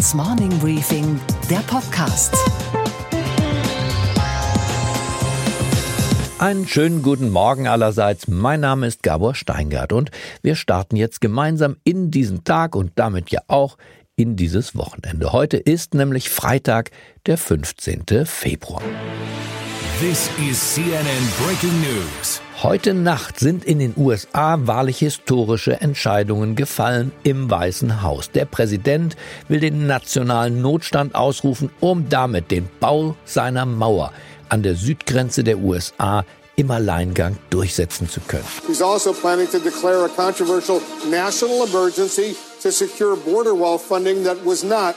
Handelsblatts Morning Briefing, der Podcast. Einen schönen guten Morgen allerseits. Mein Name ist Gabor Steingart und wir starten jetzt gemeinsam in diesen Tag und damit ja auch in dieses Wochenende. Heute ist nämlich Freitag, der 15. Februar. This is CNN Breaking News. Heute Nacht sind in den USA wahrlich historische Entscheidungen gefallen im Weißen Haus. Der Präsident will den nationalen Notstand ausrufen, um damit den Bau seiner Mauer an der Südgrenze der USA im Alleingang durchsetzen zu können. He's also planning to declare a controversial national emergency to secure border wall funding that was not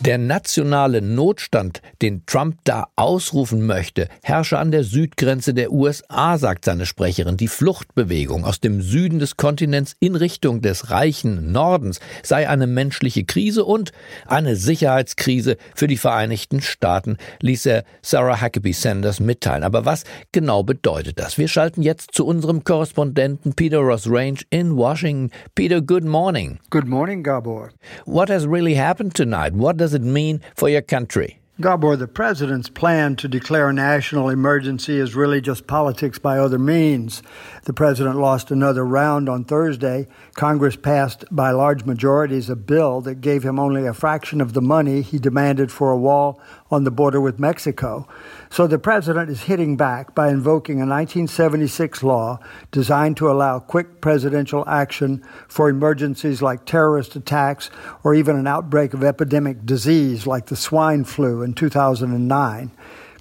der nationale Notstand, den Trump da ausrufen möchte, herrsche an der Südgrenze der USA, sagt seine Sprecherin. Die Fluchtbewegung aus dem Süden des Kontinents in Richtung des reichen Nordens sei eine menschliche Krise und eine Sicherheitskrise für die Vereinigten Staaten, ließ er Sarah Huckabee Sanders mitteilen. Aber was genau bedeutet das? Wir schalten jetzt zu unserem Korrespondenten Peter Ross Range in Washington. Peter, good morning. Good morning, Gabor. What has really happened tonight? What does it mean for your country? Gabor, the president's plan to declare a national emergency is really just politics by other means. The president lost another round on Thursday. Congress passed by large majorities a bill that gave him only a fraction of the money he demanded for a wall on the border with Mexico. So the president is hitting back by invoking a 1976 law designed to allow quick presidential action for emergencies like terrorist attacks or even an outbreak of epidemic disease like the swine flu in 2009.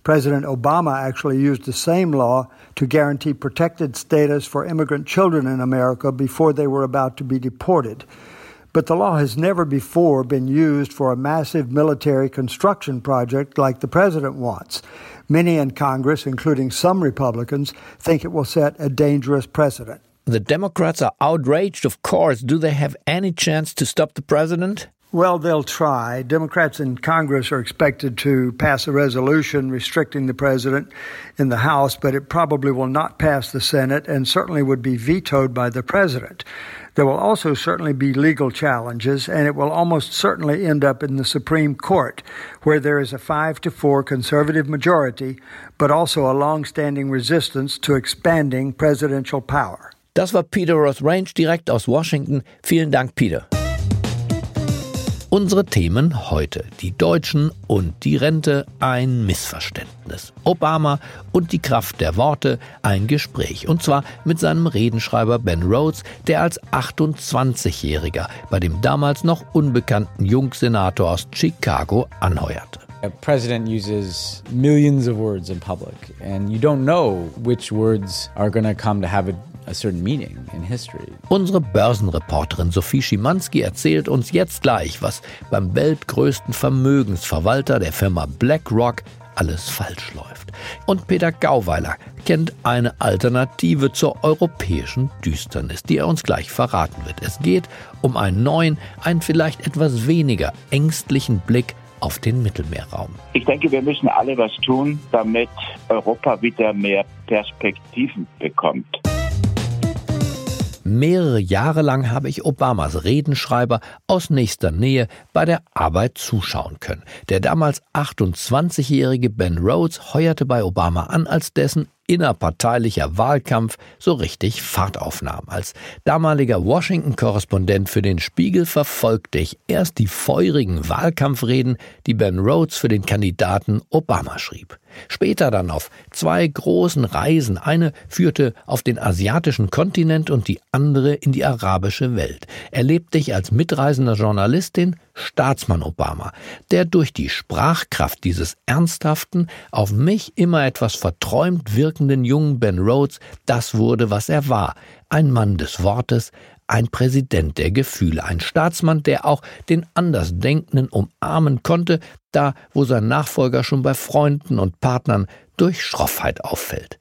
President Obama actually used the same law to guarantee protected status for immigrant children in America before they were about to be deported. But the law has never before been used for a massive military construction project like the president wants. Many in Congress, including some Republicans, think it will set a dangerous precedent. The Democrats are outraged, of course. Do they have any chance to stop the president? Well, they'll try. Democrats in Congress are expected to pass a resolution restricting the president in the House, but it probably will not pass the Senate and certainly would be vetoed by the president. There will also certainly be legal challenges, and it will almost certainly end up in the Supreme Court, where there is a five to four conservative majority, but also a long-standing resistance to expanding presidential power. Das war Peter Ross Range direkt aus Washington. Vielen Dank, Peter. Unsere Themen heute. Die Deutschen und die Rente, ein Missverständnis. Obama und die Kraft der Worte, ein Gespräch. Und zwar mit seinem Redenschreiber Ben Rhodes, der als 28-Jähriger bei dem damals noch unbekannten Jungsenator aus Chicago anheuerte. A president uses millions of words in public, and you don't know which words are going to come to have a a certain meaning in history. Unsere Börsenreporterin Sophie Schimanski erzählt uns jetzt gleich, was beim weltgrößten Vermögensverwalter der Firma BlackRock alles falsch läuft. Und Peter Gauweiler kennt eine Alternative zur europäischen Düsternis, die er uns gleich verraten wird. Es geht um einen neuen, einen vielleicht etwas weniger ängstlichen Blick auf den Mittelmeerraum. Ich denke, wir müssen alle was tun, damit Europa wieder mehr Perspektiven bekommt. Mehrere Jahre lang habe ich Obamas Redenschreiber aus nächster Nähe bei der Arbeit zuschauen können. Der damals 28-jährige Ben Rhodes heuerte bei Obama an, als dessen innerparteilicher Wahlkampf so richtig Fahrt aufnahm. Als damaliger Washington-Korrespondent für den Spiegel verfolgte ich erst die feurigen Wahlkampfreden, die Ben Rhodes für den Kandidaten Obama schrieb. Später dann auf zwei großen Reisen. Eine führte auf den asiatischen Kontinent und die andere in die arabische Welt. Erlebte ich als mitreisender Journalist den Staatsmann Obama, der durch die Sprachkraft dieses ernsthaften, auf mich immer etwas verträumt wirkenden jungen Ben Rhodes das wurde, was er war, ein Mann des Wortes, ein Präsident der Gefühle, ein Staatsmann, der auch den Andersdenkenden umarmen konnte, da wo sein Nachfolger schon bei Freunden und Partnern durch Schroffheit auffällt.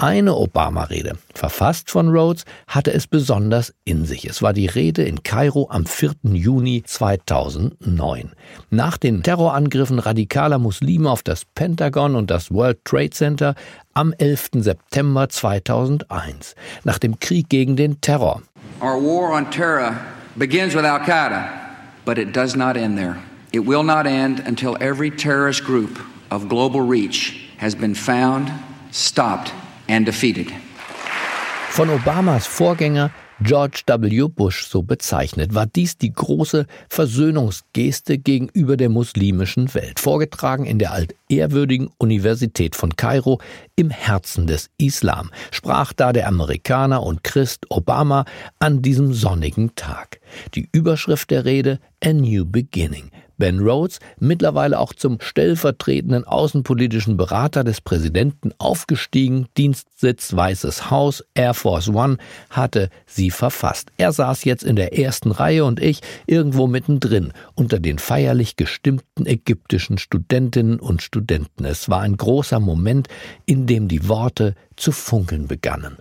Eine Obama-Rede, verfasst von Rhodes, hatte es besonders in sich. Es war die Rede in Kairo am 4. Juni 2009. Nach den Terrorangriffen radikaler Muslime auf das Pentagon und das World Trade Center am 11. September 2001. Nach dem Krieg gegen den Terror. Our war on terror begins with Al-Qaeda. But it does not end there. It will not end until every terrorist group of global reach has been found, stopped, and defeated. Von Obamas Vorgänger George W. Bush so bezeichnet, war dies die große Versöhnungsgeste gegenüber der muslimischen Welt, vorgetragen in der altehrwürdigen Universität von Kairo im Herzen des Islam, sprach da der Amerikaner und Christ Obama an diesem sonnigen Tag. Die Überschrift der Rede A New Beginning, Ben Rhodes, mittlerweile auch zum stellvertretenden außenpolitischen Berater des Präsidenten aufgestiegen, Dienstsitz Weißes Haus, Air Force One, hatte sie verfasst. Er saß jetzt in der ersten Reihe und ich irgendwo mittendrin, unter den feierlich gestimmten ägyptischen Studentinnen und Studenten. Es war ein großer Moment, in dem die Worte zu funkeln begannen.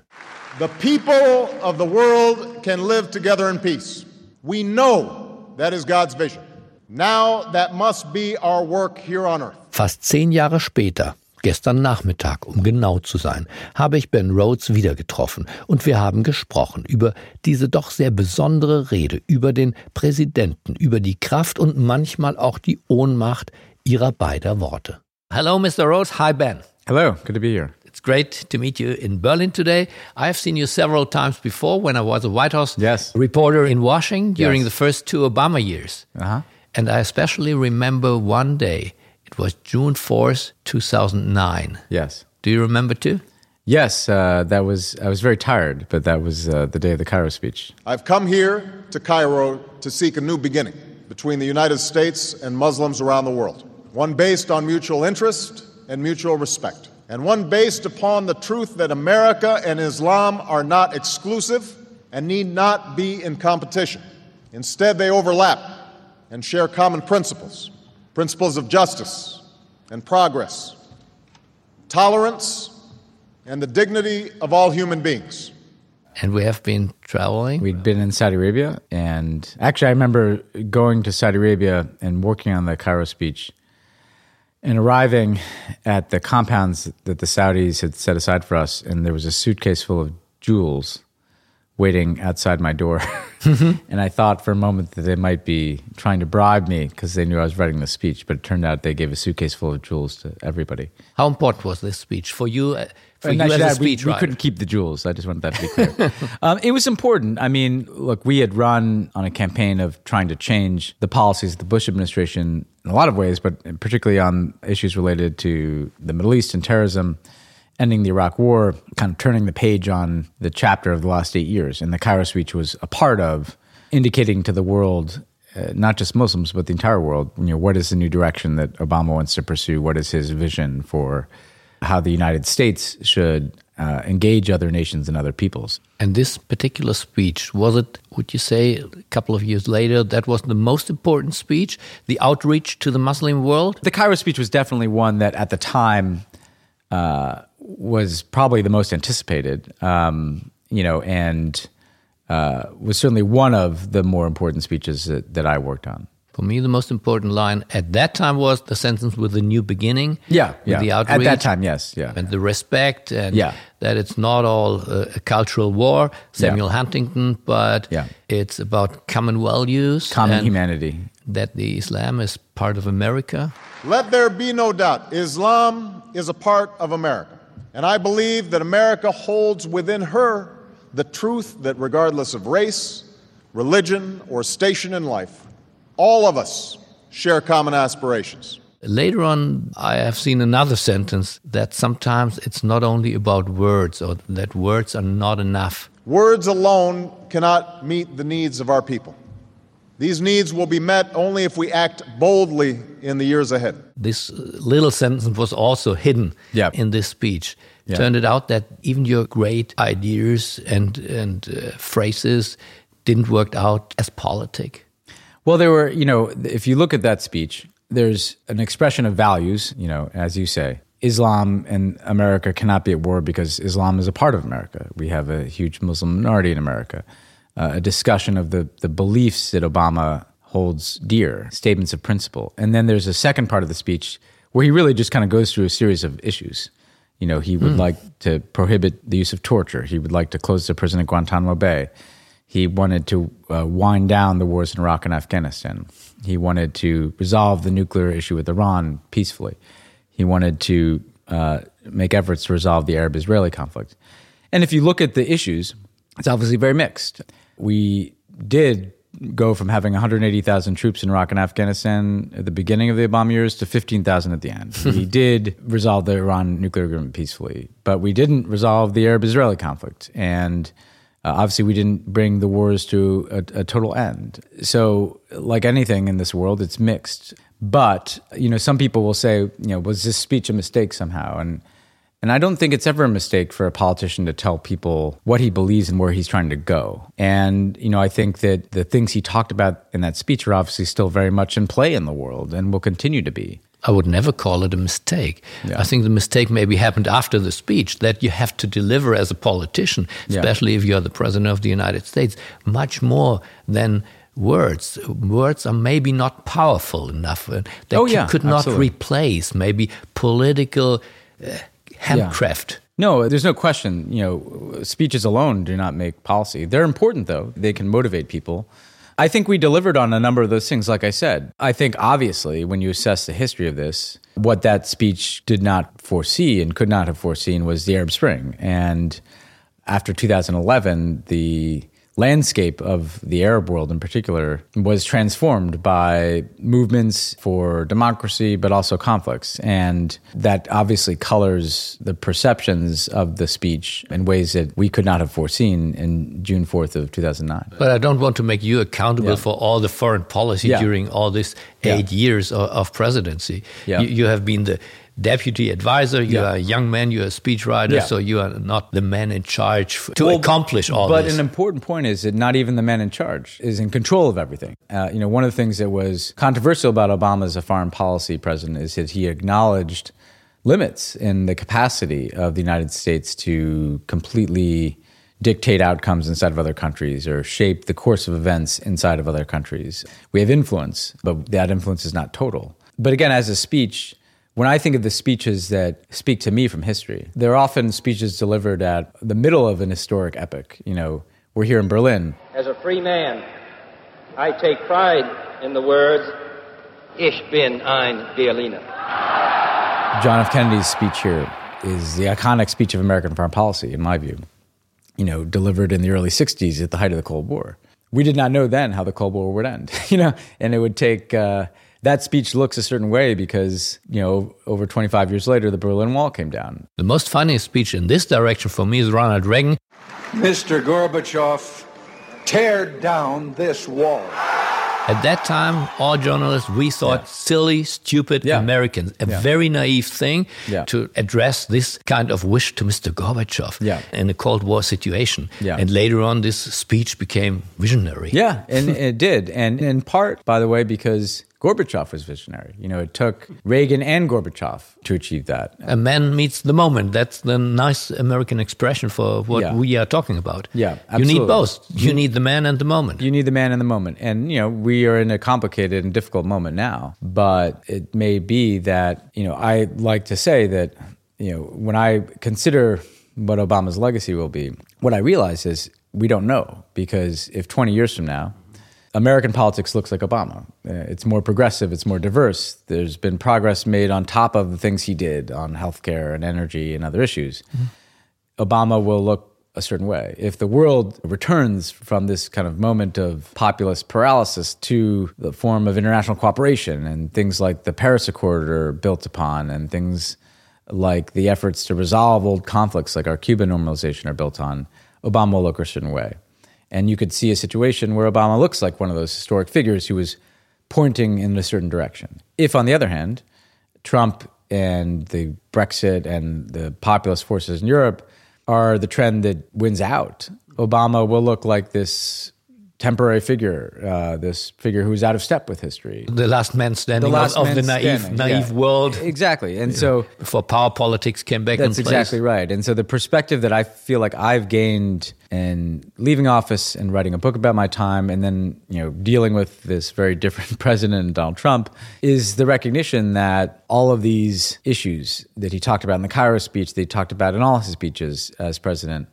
The people of the world can live together in peace. We know that is God's vision. Now that must be our work here on earth. Fast zehn Jahre später, gestern Nachmittag, um genau zu sein, habe ich Ben Rhodes wieder getroffen und wir haben gesprochen über diese doch sehr besondere Rede, über den Präsidenten, über die Kraft und manchmal auch die Ohnmacht ihrer beider Worte. Hello, Mr. Rhodes. Hi, Ben. Hello, good to be here. It's great to meet you in Berlin today. I've seen you several times before when I was a White House yes. reporter in Washington during Yes. the first two Obama years. Uh-huh. And I especially remember one day. It was June 4th, 2009. Yes. Do you remember too? Yes, uh, that was. I was very tired, but that was uh, the day of the Cairo speech. I've come here to Cairo to seek a new beginning between the United States and Muslims around the world. One based on mutual interest and mutual respect. And one based upon the truth that America and Islam are not exclusive and need not be in competition. Instead, they overlap and share common principles principles of justice and progress, tolerance, and the dignity of all human beings. And we have been traveling. We'd been in Saudi Arabia, and actually, I remember going to Saudi Arabia and working on the Cairo speech, and arriving at the compounds that the Saudis had set aside for us, and there was a suitcase full of jewels waiting outside my door. and I thought for a moment that they might be trying to bribe me because they knew I was writing the speech, but it turned out they gave a suitcase full of jewels to everybody. How important was this speech for you? uh, For And you as a that- we, we couldn't keep the jewels. I just wanted that to be clear. um, it was important. I mean, look, we had run on a campaign of trying to change the policies of the Bush administration in a lot of ways, but particularly on issues related to the Middle East and terrorism, ending the Iraq War, kind of turning the page on the chapter of the last eight years. And the Cairo speech was a part of indicating to the world. Uh, not just Muslims, but the entire world. You know, what is the new direction that Obama wants to pursue? What is his vision for how the United States should uh, engage other nations and other peoples. And this particular speech, was it, would you say, a couple of years later, that was the most important speech, the outreach to the Muslim world? The Cairo speech was definitely one that at the time uh, was probably the most anticipated, um, you know, and uh, was certainly one of the more important speeches that, that I worked on. For me, the most important line at that time was the sentence with the new beginning. Yeah, yeah. the At that time, yes, yeah. And the respect, and Yeah. that it's not all uh, a cultural war, Samuel Huntington, but Yeah. it's about common values. Common humanity. That the Islam is part of America. Let there be no doubt Islam is a part of America. And I believe that America holds within her the truth that, regardless of race, religion, or station in life, all of us share common aspirations. Later on, I have seen another sentence that sometimes it's not only about words or that words are not enough. Words alone cannot meet the needs of our people. These needs will be met only if we act boldly in the years ahead. This uh, little sentence was also hidden Yeah. in this speech. Yeah. Turned it out that even your great ideas and, and uh, phrases didn't work out as politic. Well, there were, you know, if you look at that speech, there's an expression of values, you know, as you say. Islam and America cannot be at war because Islam is a part of America. We have a huge Muslim minority in America. Uh, a discussion of the, the beliefs that Obama holds dear, statements of principle. And then there's a second part of the speech where he really just kind of goes through a series of issues. You know, he would like to prohibit the use of torture. He would like to close the prison at Guantanamo Bay. He wanted to uh, wind down the wars in Iraq and Afghanistan. He wanted to resolve the nuclear issue with Iran peacefully. He wanted to uh, make efforts to resolve the Arab Israeli conflict. And if you look at the issues, it's obviously very mixed. We did go from having 180,000 troops in Iraq and Afghanistan at the beginning of the Obama years to 15,000 at the end. we did resolve the Iran nuclear agreement peacefully, but we didn't resolve the Arab Israeli conflict. And uh, obviously, we didn't bring the wars to a, a total end. So, like anything in this world, it's mixed. But, you know, some people will say, you know, was this speech a mistake somehow? And and I don't think it's ever a mistake for a politician to tell people what he believes and where he's trying to go. And, you know, I think that the things he talked about in that speech are obviously still very much in play in the world and will continue to be. I would never call it a mistake. Yeah. I think the mistake maybe happened after the speech that you have to deliver as a politician, Yeah. especially if you're the president of the United States, much more than words. Words are maybe not powerful enough. uh, They Oh, yeah, could not absolutely. replace maybe political uh, handcraft. No, there's no question. You know, speeches alone do not make policy. They're important, though. They can motivate people. I think we delivered on a number of those things, like I said. I think, obviously, when you assess the history of this, what that speech did not foresee and could not have foreseen was the Arab Spring. And after 2011, the landscape of the Arab world in particular was transformed by movements for democracy, but also conflicts. And that obviously colors the perceptions of the speech in ways that we could not have foreseen in June 4th of 2009. But I don't want to make you accountable Yeah. for all the foreign policy Yeah. during all this Yeah. eight years of, of presidency. Yeah. You, you have been the deputy advisor. You Yeah. are a young man. You're a speechwriter. Yeah. So you are not the man in charge f- to Well, accomplish all but this. But an important point is that not even the man in charge is in control of everything. Uh, you know, one of the things that was controversial about Obama as a foreign policy president is that he acknowledged limits in the capacity of the United States to completely dictate outcomes inside of other countries or shape the course of events inside of other countries. We have influence, but that influence is not total. But again, as a speech, when I think of the speeches that speak to me from history, they're often speeches delivered at the middle of an historic epic. You know, we're here in Berlin. As a free man, I take pride in the words, Ich bin ein Berliner. John F. Kennedy's speech here is the iconic speech of American foreign policy, in my view. You know, delivered in the early 60s at the height of the Cold War. We did not know then how the Cold War would end, you know, and it would take. Uh, that speech looks a certain way because, you know, over 25 years later, the Berlin Wall came down. the most funny speech in this direction for me is Ronald Reagan. Mr. Gorbachev, tear down this wall. At that time, all journalists, we thought silly, stupid Yeah. Americans. A Yeah. very naive thing Yeah. to address this kind of wish to Mr. Gorbachev Yeah. in a Cold War situation. Yeah. And later on, this speech became visionary. Yeah, and it did. And in part, by the way, because Gorbachev was visionary. You know, it took Reagan and Gorbachev to achieve that. A man meets the moment. That's the nice American expression for what Yeah. we are talking about. Yeah, You need both. You need the man and the moment. You need the man in the moment. And, you know, we are in a complicated and difficult moment now. But it may be that, you know, I like to say that, you know, when I consider what Obama's legacy will be, what I realize is we don't know. Because if 20 years from now, American politics looks like Obama. Uh, It's more progressive, it's more diverse. There's been progress made on top of the things he did on healthcare and energy and other issues. Obama will look a certain way. If the world returns from this kind of moment of populist paralysis to the form of international cooperation and things like the Paris Accord are built upon and things like the efforts to resolve old conflicts like our Cuban normalization are built on, Obama will look a certain way. And you could see a situation where Obama looks like one of those historic figures who was pointing in a certain direction. If, on the other hand, Trump and the Brexit and the populist forces in Europe are the trend that wins out, Obama will look like this temporary figure, uh, this figure who's out of step with history. the last man standing The last of, the naive, standing, naive yeah. world. Exactly. And so Before power politics came back That's exactly right. And so the perspective that I feel like I've gained in leaving office and writing a book about my time and then, you know, dealing with this very different president, Donald Trump, is the recognition that all of these issues that he talked about in the Cairo speech, that he talked about in all his speeches as president,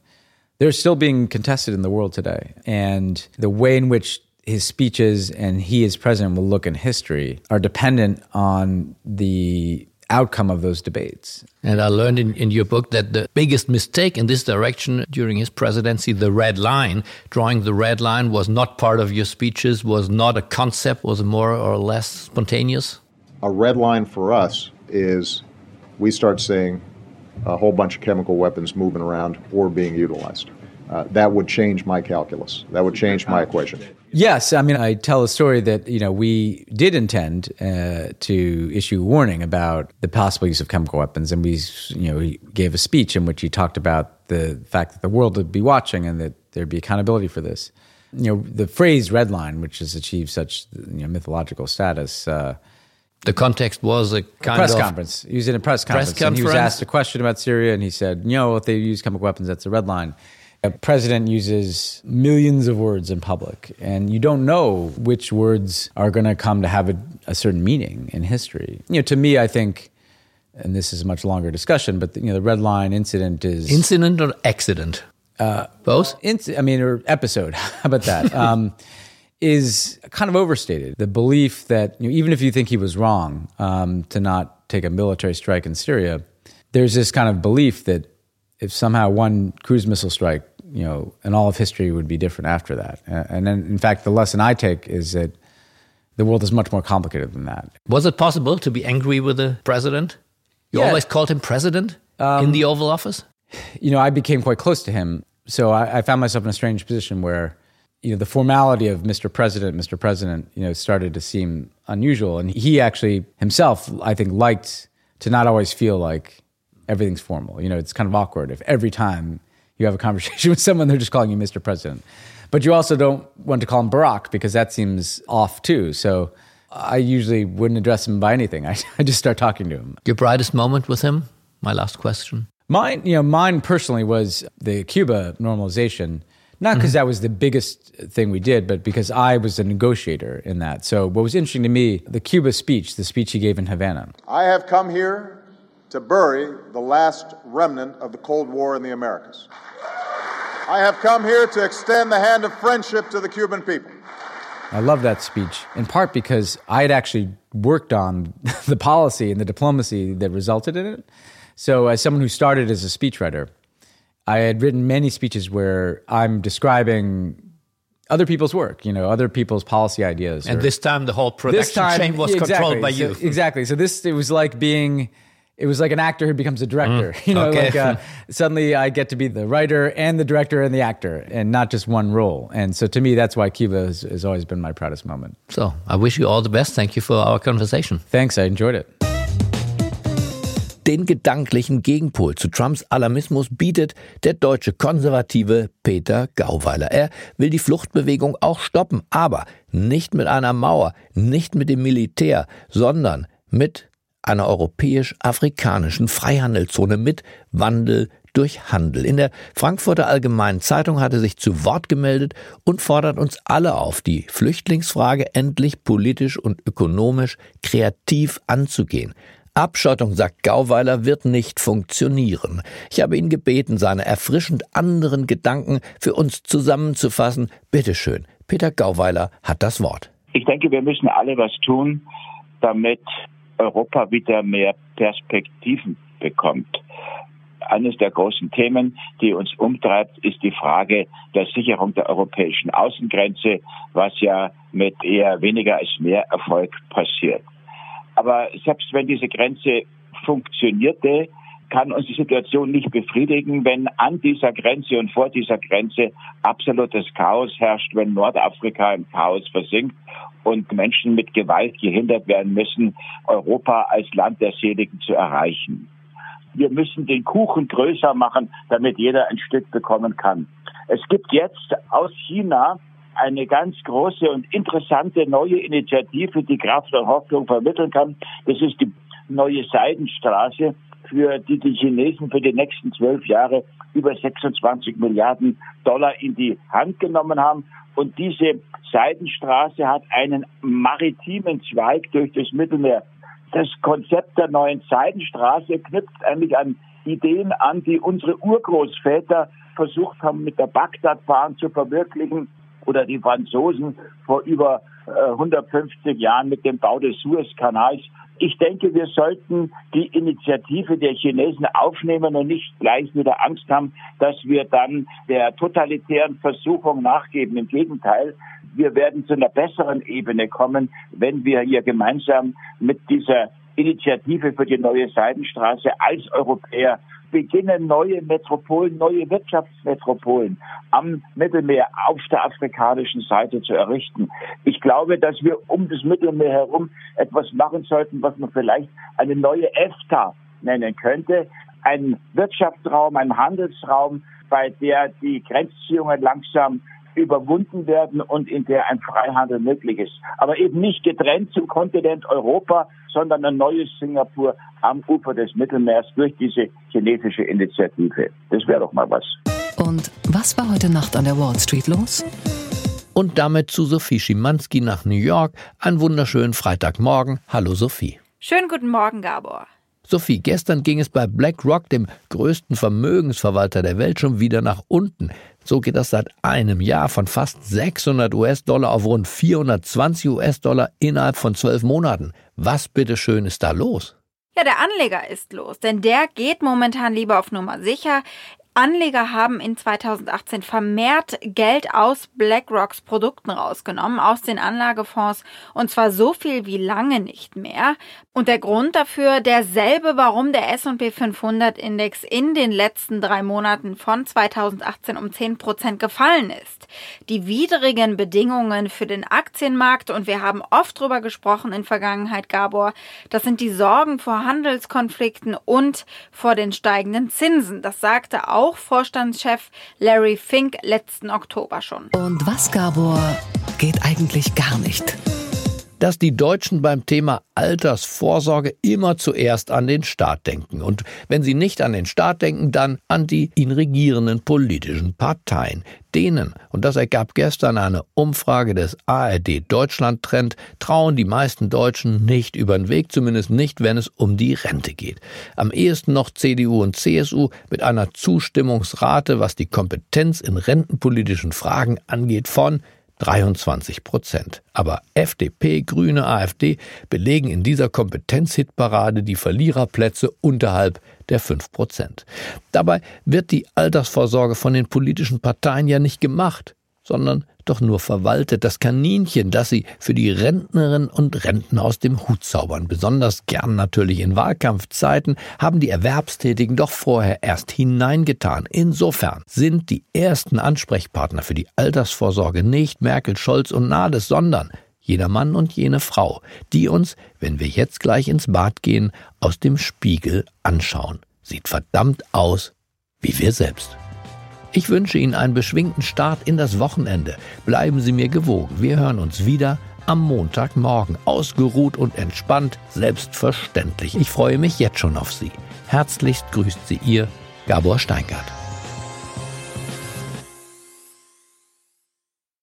they're still being contested in the world today. And the way in which his speeches and he as president will look in history are dependent on the outcome of those debates. And I learned in, in your book that the biggest mistake in this direction during his presidency, the red line, drawing the red line was not part of your speeches, was not a concept, was more or less spontaneous? A red line for us is we start seeing a whole bunch of chemical weapons moving around or being utilized. Uh, that would change my calculus. That would change my equation. Yes, I mean, I tell a story that you know we did intend uh, to issue a warning about the possible use of chemical weapons, and we you know he gave a speech in which he talked about the fact that the world would be watching and that there'd be accountability for this. You know, the phrase "red line," which has achieved such you know, mythological status. Uh, the context was a kind a press of conference. He was in a press conference, press and he was asked a question about Syria, and he said, "You know, if they use chemical weapons, that's a red line." A president uses millions of words in public, and you don't know which words are going to come to have a, a, certain meaning in history. You know, to me, I think, and this is a much longer discussion, but the, you know, the red line incident is incident or accident. Uh, Both. Inc- I mean, or episode. How about that? um, is kind of overstated. The belief that you know, even if you think he was wrong um, to not take a military strike in Syria, there's this kind of belief that if somehow one cruise missile strike, you know, and all of history would be different after that. And then, in fact, the lesson I take is that the world is much more complicated than that. Was it possible to be angry with the president? You Yeah. always called him president in the Oval Office? you know, I became quite close to him. So I, I found myself in a strange position where, you know, the formality of Mr. President, Mr. President, you know, started to seem unusual. And he actually himself, I think, liked to not always feel like everything's formal. You know, it's kind of awkward if every time you have a conversation with someone, they're just calling you Mr. President. But you also don't want to call him Barack because that seems off too. So I usually wouldn't address him by anything. I, I just start talking to him. Your brightest moment with him? My last question. Mine, you know, mine personally was the Cuba normalization. Not because mm-hmm. that was the biggest thing we did, but because I was a negotiator in that. So what was interesting to me, the Cuba speech, the speech he gave in Havana. I have come here to bury the last remnant of the Cold War in the Americas. I have come here to extend the hand of friendship to the Cuban people. I love that speech in part because I had actually worked on the policy and the diplomacy that resulted in it. So, as someone who started as a speechwriter, I had written many speeches where I'm describing other people's work, you know, other people's policy ideas. And or- this time the whole production chain was exactly. controlled by So- you. exactly. So this it was like being it was like an actor who becomes a director. Mm, you know, okay. like uh, suddenly I get to be the writer and the director and the actor, and not just one role. And so to me, that's why Cuba has, has always been my proudest moment. So I wish you all the best. Thank you for our conversation. Thanks, I enjoyed it. Den gedanklichen Gegenpol zu Trumps Alarmismus bietet der deutsche Konservative Peter Gauweiler. Er will die Fluchtbewegung auch stoppen, aber nicht mit einer Mauer, nicht mit dem Militär, sondern mit einer europäisch-afrikanischen Freihandelszone mit Wandel durch Handel. In der Frankfurter Allgemeinen Zeitung hat er sich zu Wort gemeldet und fordert uns alle auf, die Flüchtlingsfrage endlich politisch und ökonomisch kreativ anzugehen. Abschottung, sagt Gauweiler, wird nicht funktionieren. Ich habe ihn gebeten, seine erfrischend anderen Gedanken für uns zusammenzufassen. Bitteschön, Peter Gauweiler hat das Wort. Ich denke, wir müssen alle was tun, damit Europa wieder mehr Perspektiven bekommt. Eines der großen Themen, die uns umtreibt, ist die Frage der Sicherung der europäischen Außengrenze, was ja mit eher weniger als mehr Erfolg passiert. Aber selbst wenn diese Grenze funktionierte, kann uns die Situation nicht befriedigen, wenn an dieser Grenze und vor dieser Grenze absolutes Chaos herrscht, wenn Nordafrika im Chaos versinkt und Menschen mit Gewalt gehindert werden müssen, Europa als Land der Seligen zu erreichen. Wir müssen den Kuchen größer machen, damit jeder ein Stück bekommen kann. Es gibt jetzt aus China eine ganz große und interessante neue Initiative, die Kraft und Hoffnung vermitteln kann. Das ist die neue Seidenstraße, für die die Chinesen für die nächsten zwölf Jahre über 26 Milliarden Dollar in die Hand genommen haben. Und diese Seidenstraße hat einen maritimen Zweig durch das Mittelmeer. Das Konzept der neuen Seidenstraße knüpft eigentlich an Ideen an, die unsere Urgroßväter versucht haben, mit der Bagdad-Bahn zu verwirklichen oder die Franzosen vor über äh, 150 Jahren mit dem Bau des Suezkanals. Ich denke, wir sollten die Initiative der Chinesen aufnehmen und nicht gleich wieder Angst haben, dass wir dann der totalitären Versuchung nachgeben. Im Gegenteil, wir werden zu einer besseren Ebene kommen, wenn wir hier gemeinsam mit dieser Initiative für die neue Seidenstraße als Europäer beginnen, neue Metropolen, neue Wirtschaftsmetropolen am Mittelmeer auf der afrikanischen Seite zu errichten. Ich glaube, dass wir um das Mittelmeer herum etwas machen sollten, was man vielleicht eine neue EFTA nennen könnte. Ein Wirtschaftsraum, ein Handelsraum, bei der die Grenzziehungen langsam überwunden werden und in der ein Freihandel möglich ist. Aber eben nicht getrennt zum Kontinent Europa, sondern ein neues Singapur am Ufer des Mittelmeers durch diese chinesische Initiative. Das wäre doch mal was. Und was war heute Nacht an der Wall Street los? Und damit zu Sophie Schimanski nach New York. Einen wunderschönen Freitagmorgen. Hallo Sophie. Schönen guten Morgen, Gabor. Sophie, gestern ging es bei BlackRock, dem größten Vermögensverwalter der Welt, schon wieder nach unten. So geht das seit einem Jahr von fast 600 US-Dollar auf rund 420 US-Dollar innerhalb von zwölf Monaten. Was bitteschön ist da los? Ja, der Anleger ist los, denn der geht momentan lieber auf Nummer sicher. Anleger haben in 2018 vermehrt Geld aus BlackRocks Produkten rausgenommen, aus den Anlagefonds, und zwar so viel wie lange nicht mehr. Und der Grund dafür derselbe, warum der S&P 500 Index in den letzten drei Monaten von 2018 um 10 Prozent gefallen ist. Die widrigen Bedingungen für den Aktienmarkt, und wir haben oft drüber gesprochen in Vergangenheit, Gabor, das sind die Sorgen vor Handelskonflikten und vor den steigenden Zinsen. Das sagte auch auch Vorstandschef Larry Fink letzten Oktober schon. Und was, Gabor, geht eigentlich gar nicht? Dass die Deutschen beim Thema Altersvorsorge immer zuerst an den Staat denken. Und wenn sie nicht an den Staat denken, dann an die ihn regierenden politischen Parteien. Denen, und das ergab gestern eine Umfrage des ARD Deutschland Trend, trauen die meisten Deutschen nicht über den Weg, zumindest nicht, wenn es um die Rente geht. Am ehesten noch CDU und CSU mit einer Zustimmungsrate, was die Kompetenz in rentenpolitischen Fragen angeht, von 23 Prozent. Aber FDP, Grüne, AfD belegen in dieser Kompetenzhitparade die Verliererplätze unterhalb der 5 Prozent. Dabei wird die Altersvorsorge von den politischen Parteien ja nicht gemacht, sondern doch nur verwaltet, das Kaninchen, das sie für die Rentnerinnen und Renten aus dem Hut zaubern. Besonders gern natürlich in Wahlkampfzeiten haben die Erwerbstätigen doch vorher erst hineingetan. Insofern sind die ersten Ansprechpartner für die Altersvorsorge nicht Merkel, Scholz und Nahles, sondern jeder Mann und jene Frau, die uns, wenn wir jetzt gleich ins Bad gehen, aus dem Spiegel anschauen. Sieht verdammt aus wie wir selbst. Ich wünsche Ihnen einen beschwingten Start in das Wochenende. Bleiben Sie mir gewogen. Wir hören uns wieder am Montagmorgen. Ausgeruht und entspannt, selbstverständlich. Ich freue mich jetzt schon auf Sie. Herzlichst grüßt Sie Ihr Gabor Steingart.